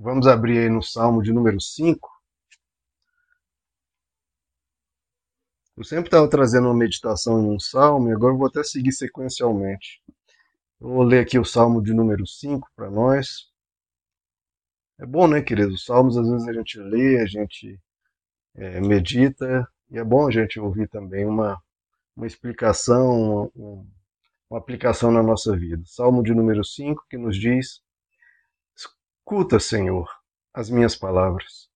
Vamos abrir aí no Salmo de número 5. Eu sempre estava trazendo uma meditação em um salmo e agora eu vou até seguir sequencialmente. Eu vou ler aqui o Salmo de número 5 para nós. É bom, né, queridos? Os salmos às vezes a gente lê, a gente é, medita, e é bom a gente ouvir também uma, uma explicação, uma, uma aplicação na nossa vida. Salmo de número 5 que nos diz: Escuta, Senhor, as minhas palavras.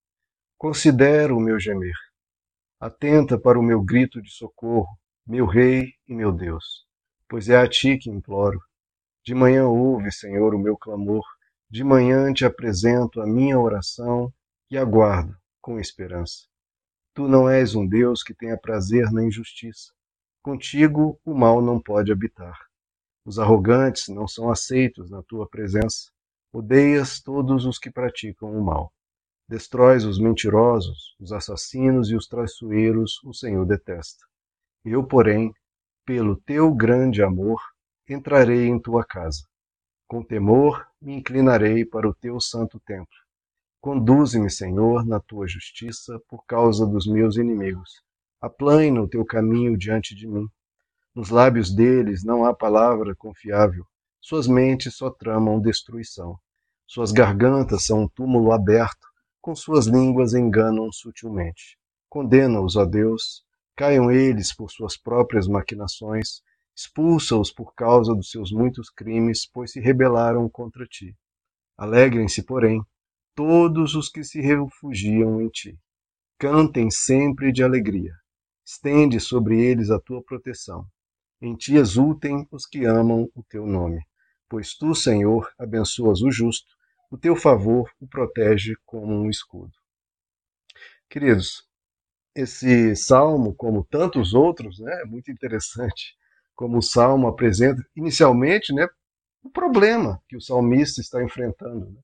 Considera o meu gemer. Atenta para o meu grito de socorro, meu Rei e meu Deus, pois é a ti que imploro. De manhã ouve, Senhor, o meu clamor, de manhã te apresento a minha oração e aguardo com esperança. Tu não és um Deus que tenha prazer na injustiça. Contigo o mal não pode habitar. Os arrogantes não são aceitos na tua presença. Odeias todos os que praticam o mal. Destróis os mentirosos, os assassinos e os traiçoeiros, o Senhor detesta. Eu, porém, pelo teu grande amor, entrarei em tua casa. Com temor me inclinarei para o teu santo templo. Conduze-me, Senhor, na tua justiça, por causa dos meus inimigos. Aplane o teu caminho diante de mim. Nos lábios deles não há palavra confiável. Suas mentes só tramam destruição. Suas gargantas são um túmulo aberto com suas línguas enganam sutilmente. Condena-os, ó Deus, caiam eles por suas próprias maquinações, expulsa-os por causa dos seus muitos crimes, pois se rebelaram contra ti. Alegrem-se, porém, todos os que se refugiam em ti. Cantem sempre de alegria. Estende sobre eles a tua proteção. Em ti exultem os que amam o teu nome. Pois tu, Senhor, abençoas o justo o teu favor o protege como um escudo. Queridos, esse salmo, como tantos outros, né, é muito interessante como o salmo apresenta inicialmente né, o problema que o salmista está enfrentando. Né?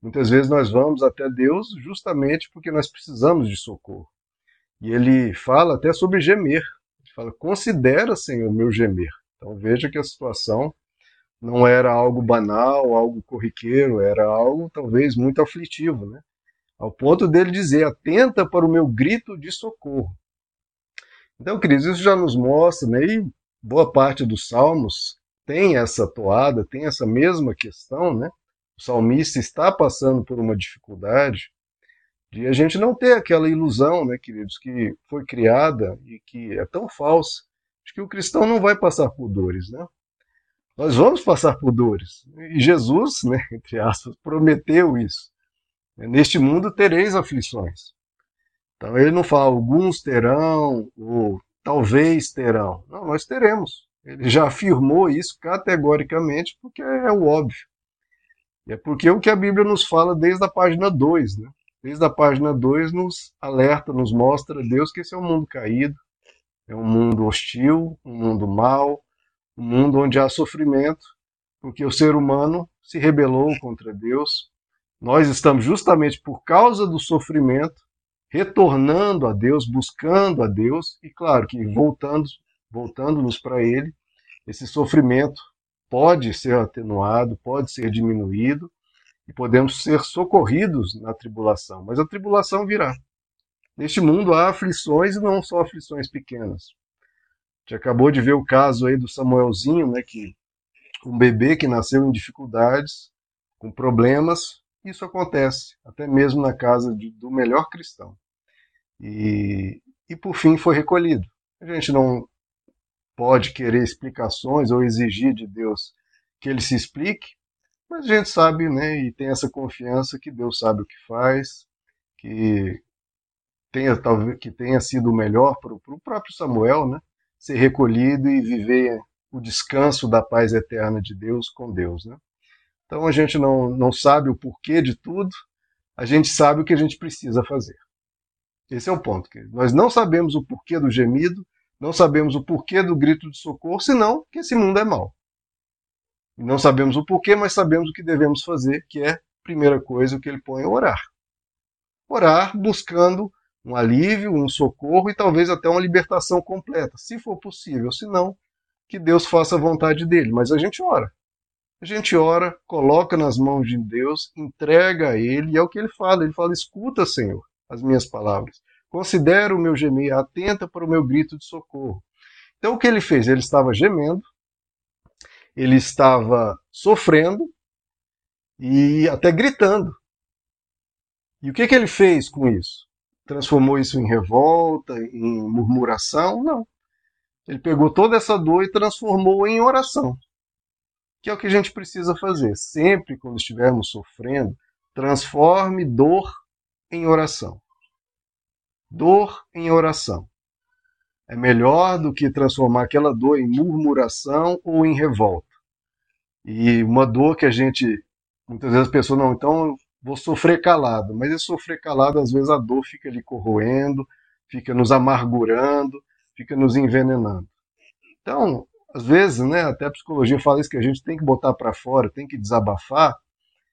Muitas vezes nós vamos até Deus justamente porque nós precisamos de socorro. E ele fala até sobre gemer. Ele fala: Considera, Senhor, meu gemer. Então veja que a situação não era algo banal, algo corriqueiro, era algo talvez muito aflitivo, né? Ao ponto dele dizer: atenta para o meu grito de socorro. Então, queridos, isso já nos mostra, né? E boa parte dos salmos tem essa toada, tem essa mesma questão, né? O salmista está passando por uma dificuldade de a gente não ter aquela ilusão, né, queridos, que foi criada e que é tão falsa, de que o cristão não vai passar por dores, né? Nós vamos passar por dores. E Jesus, né, entre aspas, prometeu isso. Neste mundo tereis aflições. Então ele não fala alguns terão ou talvez terão. Não, nós teremos. Ele já afirmou isso categoricamente porque é o óbvio. E é porque o que a Bíblia nos fala desde a página 2, né? Desde a página 2 nos alerta, nos mostra Deus que esse é um mundo caído, é um mundo hostil, um mundo mau, um mundo onde há sofrimento, porque o ser humano se rebelou contra Deus. Nós estamos justamente por causa do sofrimento retornando a Deus, buscando a Deus e claro que voltando, voltando-nos para ele, esse sofrimento pode ser atenuado, pode ser diminuído e podemos ser socorridos na tribulação, mas a tribulação virá. Neste mundo há aflições e não só aflições pequenas gente acabou de ver o caso aí do Samuelzinho, né, que um bebê que nasceu em dificuldades, com problemas, isso acontece, até mesmo na casa de, do melhor cristão. E, e por fim foi recolhido. A gente não pode querer explicações ou exigir de Deus que ele se explique, mas a gente sabe, né, e tem essa confiança que Deus sabe o que faz, que tenha talvez que tenha sido o melhor para o próprio Samuel, né? Ser recolhido e viver o descanso da paz eterna de Deus com Deus. Né? Então a gente não, não sabe o porquê de tudo, a gente sabe o que a gente precisa fazer. Esse é o ponto. Querido. Nós não sabemos o porquê do gemido, não sabemos o porquê do grito de socorro, senão que esse mundo é mau. Não sabemos o porquê, mas sabemos o que devemos fazer, que é, primeira coisa, o que ele põe orar. Orar buscando um alívio, um socorro e talvez até uma libertação completa, se for possível. Se não, que Deus faça a vontade dele. Mas a gente ora. A gente ora, coloca nas mãos de Deus, entrega a Ele, e é o que Ele fala. Ele fala: escuta, Senhor, as minhas palavras. Considera o meu gemer, atenta para o meu grito de socorro. Então o que ele fez? Ele estava gemendo, ele estava sofrendo e até gritando. E o que, que ele fez com isso? Transformou isso em revolta, em murmuração? Não. Ele pegou toda essa dor e transformou em oração. Que é o que a gente precisa fazer. Sempre quando estivermos sofrendo, transforme dor em oração. Dor em oração. É melhor do que transformar aquela dor em murmuração ou em revolta. E uma dor que a gente, muitas vezes a pessoa, não, então vou sofrer calado. Mas esse sofrer calado, às vezes a dor fica ali corroendo, fica nos amargurando, fica nos envenenando. Então, às vezes, né, até a psicologia fala isso, que a gente tem que botar para fora, tem que desabafar.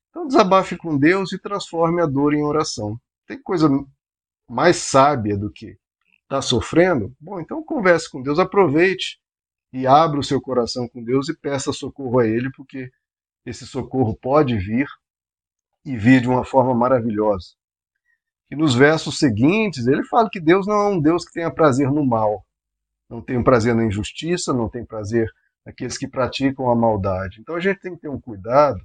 Então, desabafe com Deus e transforme a dor em oração. Tem coisa mais sábia do que está sofrendo, bom, então converse com Deus, aproveite e abra o seu coração com Deus e peça socorro a Ele, porque esse socorro pode vir e vir de uma forma maravilhosa. E nos versos seguintes, ele fala que Deus não é um Deus que tenha prazer no mal, não tem prazer na injustiça, não tem prazer naqueles que praticam a maldade. Então a gente tem que ter um cuidado,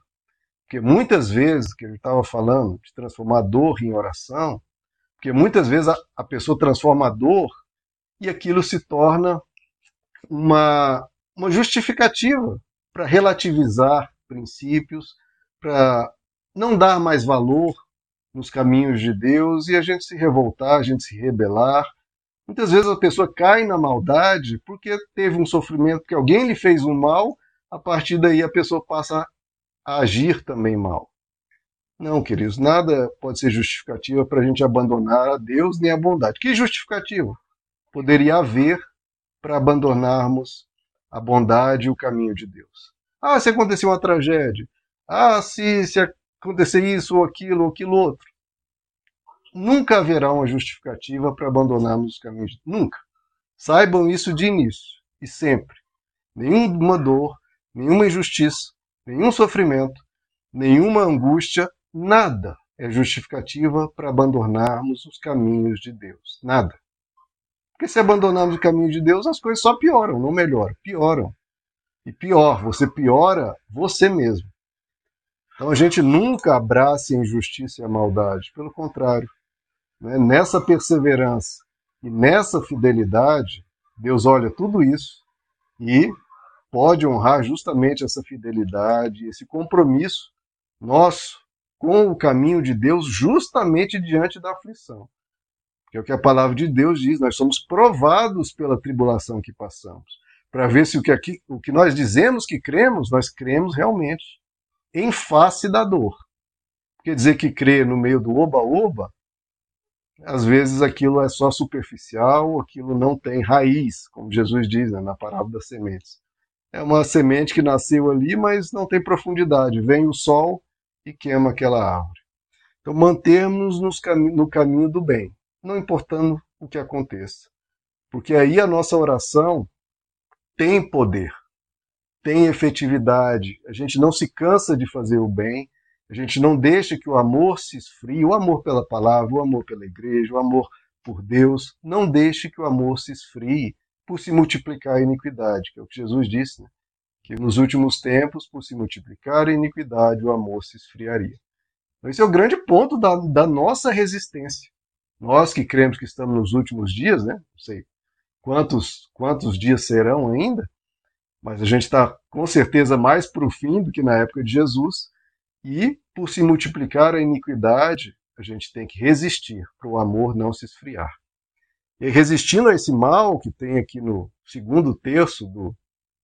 porque muitas vezes, que ele estava falando de transformar dor em oração, porque muitas vezes a, a pessoa transforma a dor e aquilo se torna uma, uma justificativa para relativizar princípios, para não dar mais valor nos caminhos de Deus e a gente se revoltar, a gente se rebelar. Muitas vezes a pessoa cai na maldade porque teve um sofrimento, porque alguém lhe fez um mal, a partir daí a pessoa passa a agir também mal. Não, queridos, nada pode ser justificativa para a gente abandonar a Deus nem a bondade. Que justificativa poderia haver para abandonarmos a bondade e o caminho de Deus? Ah, se acontecer uma tragédia. Ah, se, se acontecer isso ou aquilo ou aquilo outro. Nunca haverá uma justificativa para abandonarmos os caminhos. Nunca. Saibam isso de início e sempre. Nenhuma dor, nenhuma injustiça, nenhum sofrimento, nenhuma angústia Nada é justificativa para abandonarmos os caminhos de Deus. Nada. Porque se abandonarmos o caminho de Deus, as coisas só pioram, não melhoram, pioram. E pior, você piora você mesmo. Então a gente nunca abraça a injustiça e a maldade, pelo contrário. Né? Nessa perseverança e nessa fidelidade, Deus olha tudo isso e pode honrar justamente essa fidelidade, esse compromisso nosso com o caminho de Deus justamente diante da aflição. Que é o que a palavra de Deus diz, nós somos provados pela tribulação que passamos, para ver se o que, aqui, o que nós dizemos que cremos, nós cremos realmente, em face da dor. Quer dizer que crer no meio do oba-oba, às vezes aquilo é só superficial, aquilo não tem raiz, como Jesus diz né, na parábola das sementes. É uma semente que nasceu ali, mas não tem profundidade. Vem o sol, e queima aquela árvore. Então, mantermos-nos no caminho do bem, não importando o que aconteça. Porque aí a nossa oração tem poder, tem efetividade. A gente não se cansa de fazer o bem, a gente não deixa que o amor se esfrie, o amor pela palavra, o amor pela igreja, o amor por Deus, não deixe que o amor se esfrie por se multiplicar a iniquidade, que é o que Jesus disse. Né? que nos últimos tempos, por se multiplicar a iniquidade, o amor se esfriaria. Então, esse é o grande ponto da, da nossa resistência. Nós que cremos que estamos nos últimos dias, né? não sei quantos, quantos dias serão ainda, mas a gente está com certeza mais para o fim do que na época de Jesus, e por se multiplicar a iniquidade, a gente tem que resistir para o amor não se esfriar. E resistindo a esse mal que tem aqui no segundo terço do,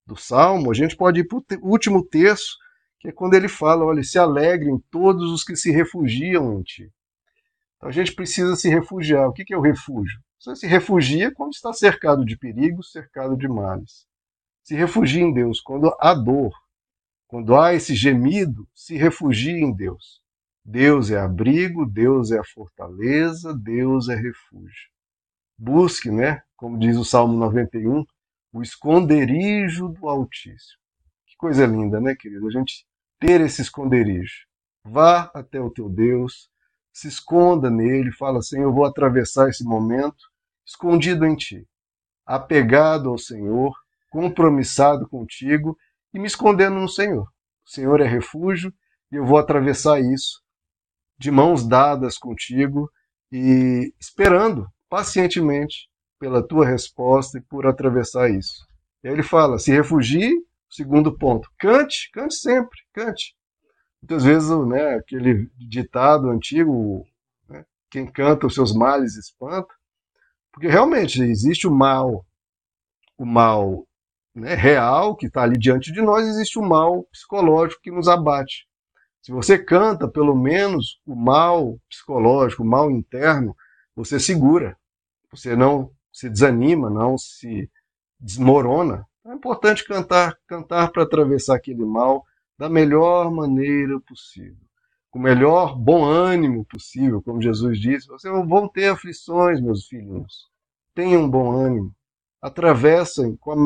do Salmo, a gente pode ir para o último terço, que é quando ele fala: olha, se alegrem todos os que se refugiam em ti. Então a gente precisa se refugiar. O que é o refúgio? Você se refugia quando está cercado de perigos, cercado de males. Se refugia em Deus quando há dor, quando há esse gemido, se refugia em Deus. Deus é abrigo, Deus é a fortaleza, Deus é refúgio. Busque, né? Como diz o Salmo 91, o esconderijo do Altíssimo. Que coisa linda, né, querido? A gente ter esse esconderijo. Vá até o teu Deus, se esconda nele, fala assim: Eu vou atravessar esse momento escondido em ti, apegado ao Senhor, compromissado contigo e me escondendo no Senhor. O Senhor é refúgio e eu vou atravessar isso de mãos dadas contigo e esperando pacientemente pela tua resposta e por atravessar isso. E aí ele fala: se refugie, segundo ponto, cante, cante sempre, cante. Muitas vezes, né, aquele ditado antigo, né, quem canta os seus males espanta, porque realmente existe o mal, o mal né, real que está ali diante de nós, existe o mal psicológico que nos abate. Se você canta, pelo menos o mal psicológico, o mal interno, você segura. Você não se desanima, não se desmorona. É importante cantar, cantar para atravessar aquele mal da melhor maneira possível, com o melhor bom ânimo possível, como Jesus disse. Vocês vão ter aflições, meus filhinhos. Tenham bom ânimo. Atravessem com a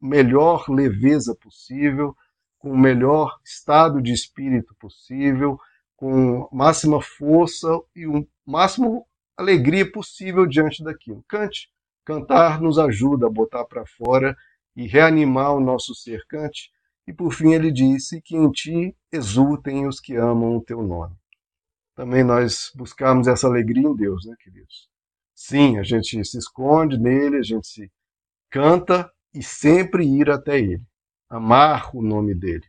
melhor leveza possível, com o melhor estado de espírito possível, com máxima força e o máximo alegria possível diante daquilo. Cante. Cantar nos ajuda a botar para fora e reanimar o nosso ser. Cante. E por fim ele disse que em ti exultem os que amam o teu nome. Também nós buscamos essa alegria em Deus, né, queridos? Sim, a gente se esconde nele, a gente se canta e sempre ir até ele amar o nome dele.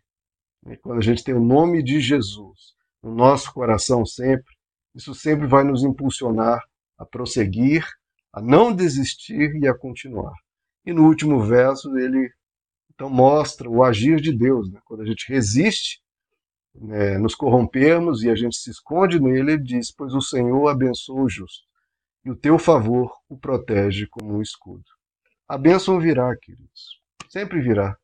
Quando a gente tem o nome de Jesus no nosso coração sempre, isso sempre vai nos impulsionar a prosseguir, a não desistir e a continuar. E no último verso ele então mostra o agir de Deus. Né? Quando a gente resiste, né, nos corrompermos e a gente se esconde nele, ele diz: Pois o Senhor abençoa o justo, e o teu favor o protege como um escudo. A bênção virá, queridos, sempre virá.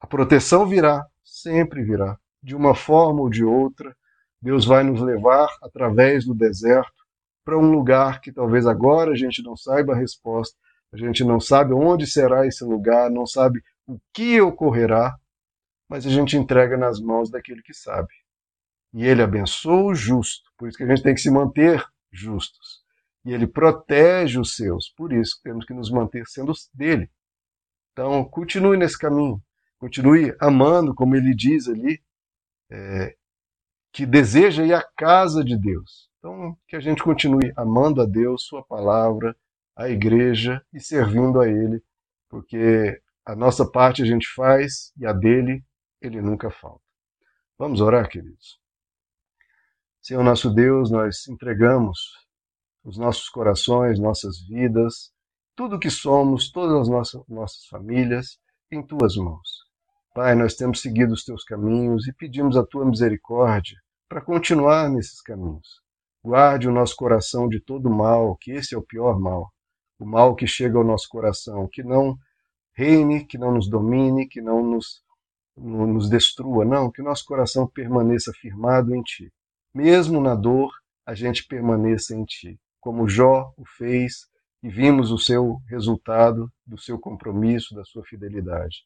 A proteção virá, sempre virá, de uma forma ou de outra. Deus vai nos levar através do deserto para um lugar que talvez agora a gente não saiba a resposta, a gente não sabe onde será esse lugar, não sabe o que ocorrerá, mas a gente entrega nas mãos daquele que sabe. E ele abençoa o justo, por isso que a gente tem que se manter justos. E ele protege os seus, por isso temos que nos manter sendo dele. Então, continue nesse caminho continue amando, como ele diz ali, é, que deseja ir à casa de Deus. Então, que a gente continue amando a Deus, Sua palavra, a igreja e servindo a Ele, porque a nossa parte a gente faz e a dele ele nunca falta. Vamos orar, queridos. Senhor nosso Deus, nós entregamos os nossos corações, nossas vidas, tudo o que somos, todas as nossas, nossas famílias, em tuas mãos. Pai, nós temos seguido os teus caminhos e pedimos a tua misericórdia para continuar nesses caminhos. Guarde o nosso coração de todo mal, que esse é o pior mal, o mal que chega ao nosso coração, que não reine, que não nos domine, que não nos, nos destrua, não, que nosso coração permaneça firmado em Ti. Mesmo na dor, a gente permaneça em Ti, como Jó o fez e vimos o seu resultado do seu compromisso, da sua fidelidade.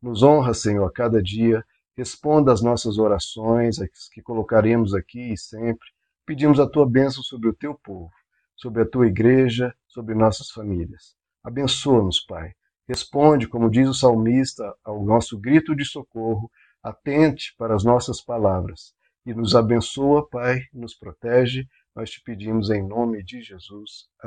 Nos honra, Senhor, a cada dia. Responda às nossas orações, as que colocaremos aqui e sempre. Pedimos a tua bênção sobre o teu povo, sobre a tua igreja, sobre nossas famílias. Abençoa-nos, Pai. Responde, como diz o salmista, ao nosso grito de socorro. Atente para as nossas palavras e nos abençoa, Pai, nos protege. Nós te pedimos em nome de Jesus. Amém.